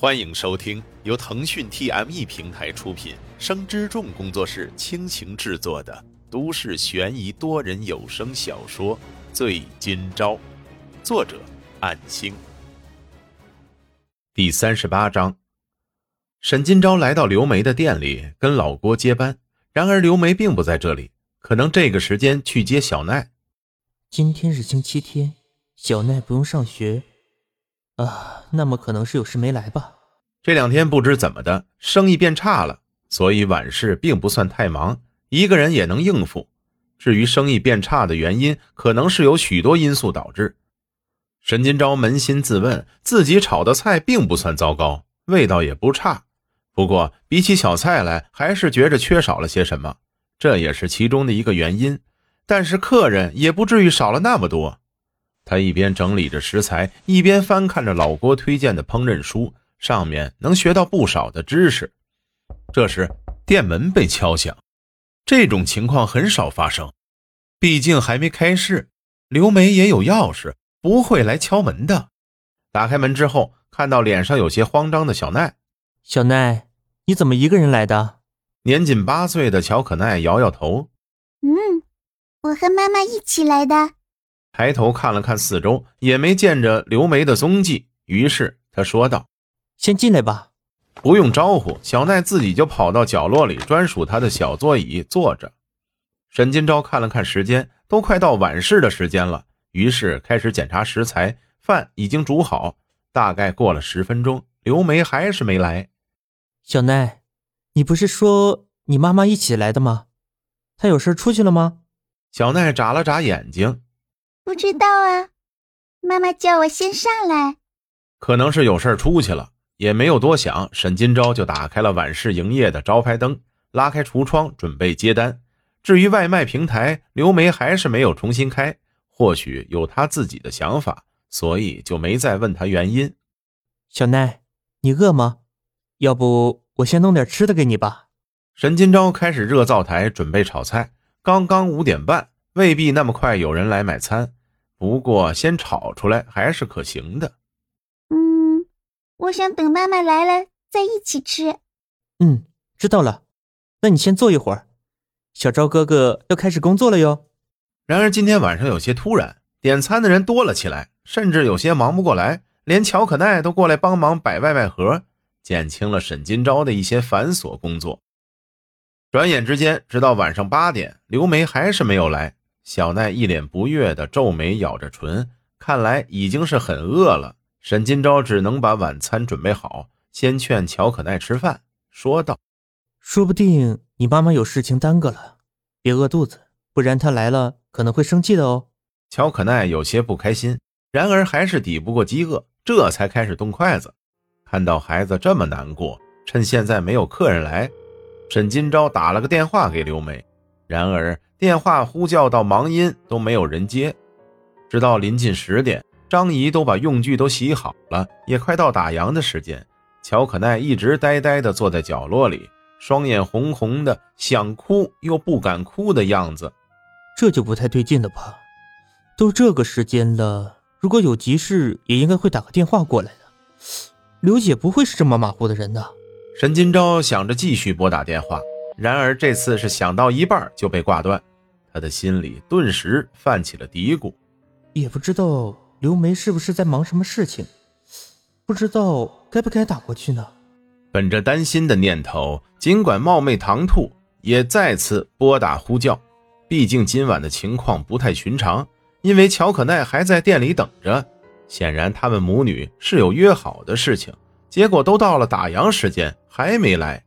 欢迎收听由腾讯 TME 平台出品、生之众工作室倾情制作的都市悬疑多人有声小说《醉今朝》，作者：暗星。第三十八章，沈今朝来到刘梅的店里跟老郭接班，然而刘梅并不在这里，可能这个时间去接小奈。今天是星期天，小奈不用上学。啊，那么可能是有事没来吧。这两天不知怎么的，生意变差了，所以晚市并不算太忙，一个人也能应付。至于生意变差的原因，可能是有许多因素导致。沈金钊扪心自问，自己炒的菜并不算糟糕，味道也不差，不过比起小菜来，还是觉着缺少了些什么，这也是其中的一个原因。但是客人也不至于少了那么多。他一边整理着食材，一边翻看着老郭推荐的烹饪书，上面能学到不少的知识。这时，店门被敲响，这种情况很少发生，毕竟还没开市。刘梅也有钥匙，不会来敲门的。打开门之后，看到脸上有些慌张的小奈。小奈，你怎么一个人来的？年仅八岁的乔可奈摇摇头：“嗯，我和妈妈一起来的。”抬头看了看四周，也没见着刘梅的踪迹，于是他说道：“先进来吧。”不用招呼，小奈自己就跑到角落里专属他的小座椅坐着。沈金钊看了看时间，都快到晚市的时间了，于是开始检查食材。饭已经煮好，大概过了十分钟，刘梅还是没来。小奈，你不是说你妈妈一起来的吗？她有事出去了吗？小奈眨了眨眼睛。不知道啊，妈妈叫我先上来，可能是有事出去了，也没有多想。沈金钊就打开了晚市营业的招牌灯，拉开橱窗准备接单。至于外卖平台，刘梅还是没有重新开，或许有她自己的想法，所以就没再问她原因。小奈，你饿吗？要不我先弄点吃的给你吧。沈金钊开始热灶台准备炒菜，刚刚五点半，未必那么快有人来买餐。不过，先炒出来还是可行的。嗯，我想等妈妈来了再一起吃。嗯，知道了。那你先坐一会儿，小昭哥哥要开始工作了哟。然而今天晚上有些突然，点餐的人多了起来，甚至有些忙不过来，连乔可奈都过来帮忙摆外卖盒，减轻了沈金钊的一些繁琐工作。转眼之间，直到晚上八点，刘梅还是没有来。小奈一脸不悦的皱眉，咬着唇，看来已经是很饿了。沈金钊只能把晚餐准备好，先劝乔可奈吃饭，说道：“说不定你妈妈有事情耽搁了，别饿肚子，不然她来了可能会生气的哦。”乔可奈有些不开心，然而还是抵不过饥饿，这才开始动筷子。看到孩子这么难过，趁现在没有客人来，沈金钊打了个电话给刘梅，然而。电话呼叫到忙音都没有人接，直到临近十点，张姨都把用具都洗好了，也快到打烊的时间。乔可奈一直呆呆地坐在角落里，双眼红红的，想哭又不敢哭的样子。这就不太对劲了吧？都这个时间了，如果有急事，也应该会打个电话过来的。刘姐不会是这么马虎的人呢。沈金钊想着继续拨打电话，然而这次是想到一半就被挂断。他的心里顿时泛起了嘀咕，也不知道刘梅是不是在忙什么事情，不知道该不该打过去呢。本着担心的念头，尽管冒昧唐突，也再次拨打呼叫。毕竟今晚的情况不太寻常，因为乔可奈还在店里等着，显然他们母女是有约好的事情。结果都到了打烊时间还没来，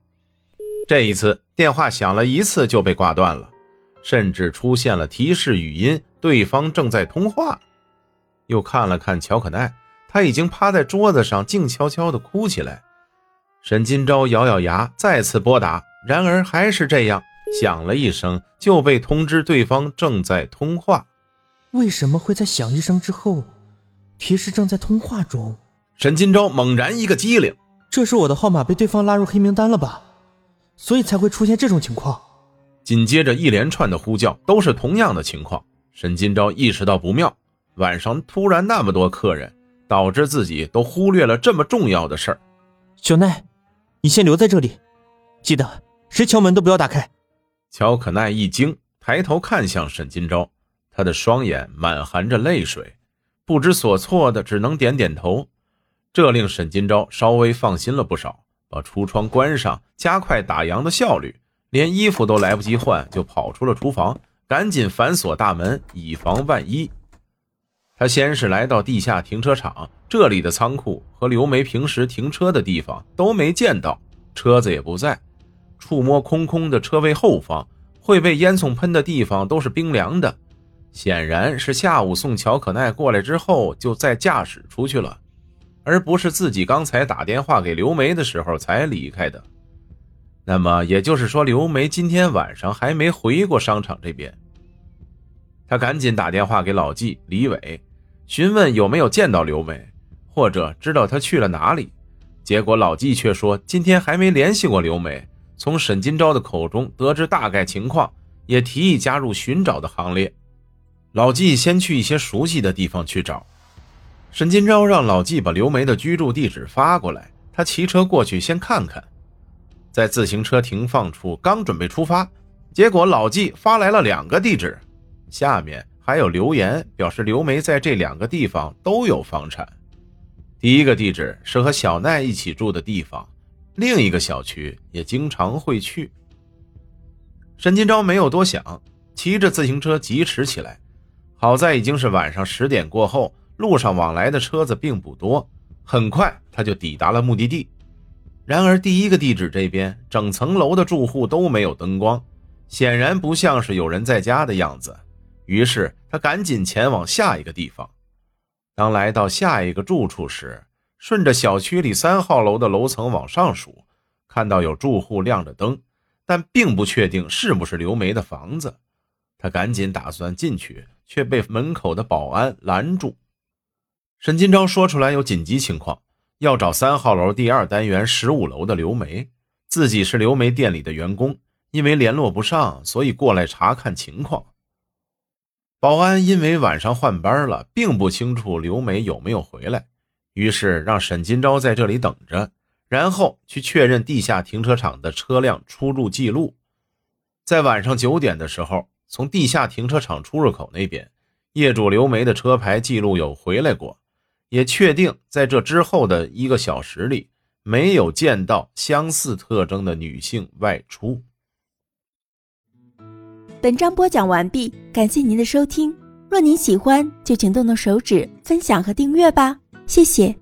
这一次电话响了一次就被挂断了。甚至出现了提示语音，对方正在通话。又看了看乔可奈，他已经趴在桌子上，静悄悄地哭起来。沈金钊咬咬牙，再次拨打，然而还是这样，响了一声就被通知对方正在通话。为什么会在响一声之后提示正在通话中？沈金钊猛然一个机灵，这是我的号码被对方拉入黑名单了吧？所以才会出现这种情况。紧接着一连串的呼叫都是同样的情况，沈金钊意识到不妙。晚上突然那么多客人，导致自己都忽略了这么重要的事儿。小奈，你先留在这里，记得谁敲门都不要打开。乔可奈一惊，抬头看向沈金钊，他的双眼满含着泪水，不知所措的只能点点头。这令沈金钊稍微放心了不少，把橱窗关上，加快打烊的效率，连衣服都来不及换，就跑出了厨房，赶紧反锁大门，以防万一。他先是来到地下停车场，这里的仓库和刘梅平时停车的地方都没见到，车子也不在。触摸空空的车位后方，会被烟囱喷的地方都是冰凉的，显然是下午送乔可奈过来之后就再驾驶出去了，而不是自己刚才打电话给刘梅的时候才离开的。那么也就是说，刘梅今天晚上还没回过商场这边。他赶紧打电话给老纪李伟。询问有没有见到刘梅，或者知道她去了哪里，结果老纪却说今天还没联系过刘梅。从沈金钊的口中得知大概情况，也提议加入寻找的行列。老纪先去一些熟悉的地方去找。沈金钊让老纪把刘梅的居住地址发过来，他骑车过去先看看。在自行车停放处刚准备出发，结果老纪发来了两个地址，下面。还有留言表示刘梅在这两个地方都有房产。第一个地址是和小奈一起住的地方，另一个小区也经常会去。沈金钊没有多想，骑着自行车疾驰起来。好在已经是晚上十点过后，路上往来的车子并不多，很快他就抵达了目的地。然而，第一个地址这边整层楼的住户都没有灯光，显然不像是有人在家的样子。于是他赶紧前往下一个地方。当来到下一个住处时，顺着小区里三号楼的楼层往上数，看到有住户亮着灯，但并不确定是不是刘梅的房子。他赶紧打算进去，却被门口的保安拦住。沈金钊说出来有紧急情况，要找三号楼第二单元十五楼的刘梅，自己是刘梅店里的员工，因为联络不上，所以过来查看情况。保安因为晚上换班了，并不清楚刘梅有没有回来，于是让沈金钊在这里等着，然后去确认地下停车场的车辆出入记录。在晚上九点的时候，从地下停车场出入口那边，业主刘梅的车牌记录有回来过，也确定在这之后的一个小时里没有见到相似特征的女性外出。本章播讲完毕，感谢您的收听。若您喜欢，就请动动手指分享和订阅吧，谢谢。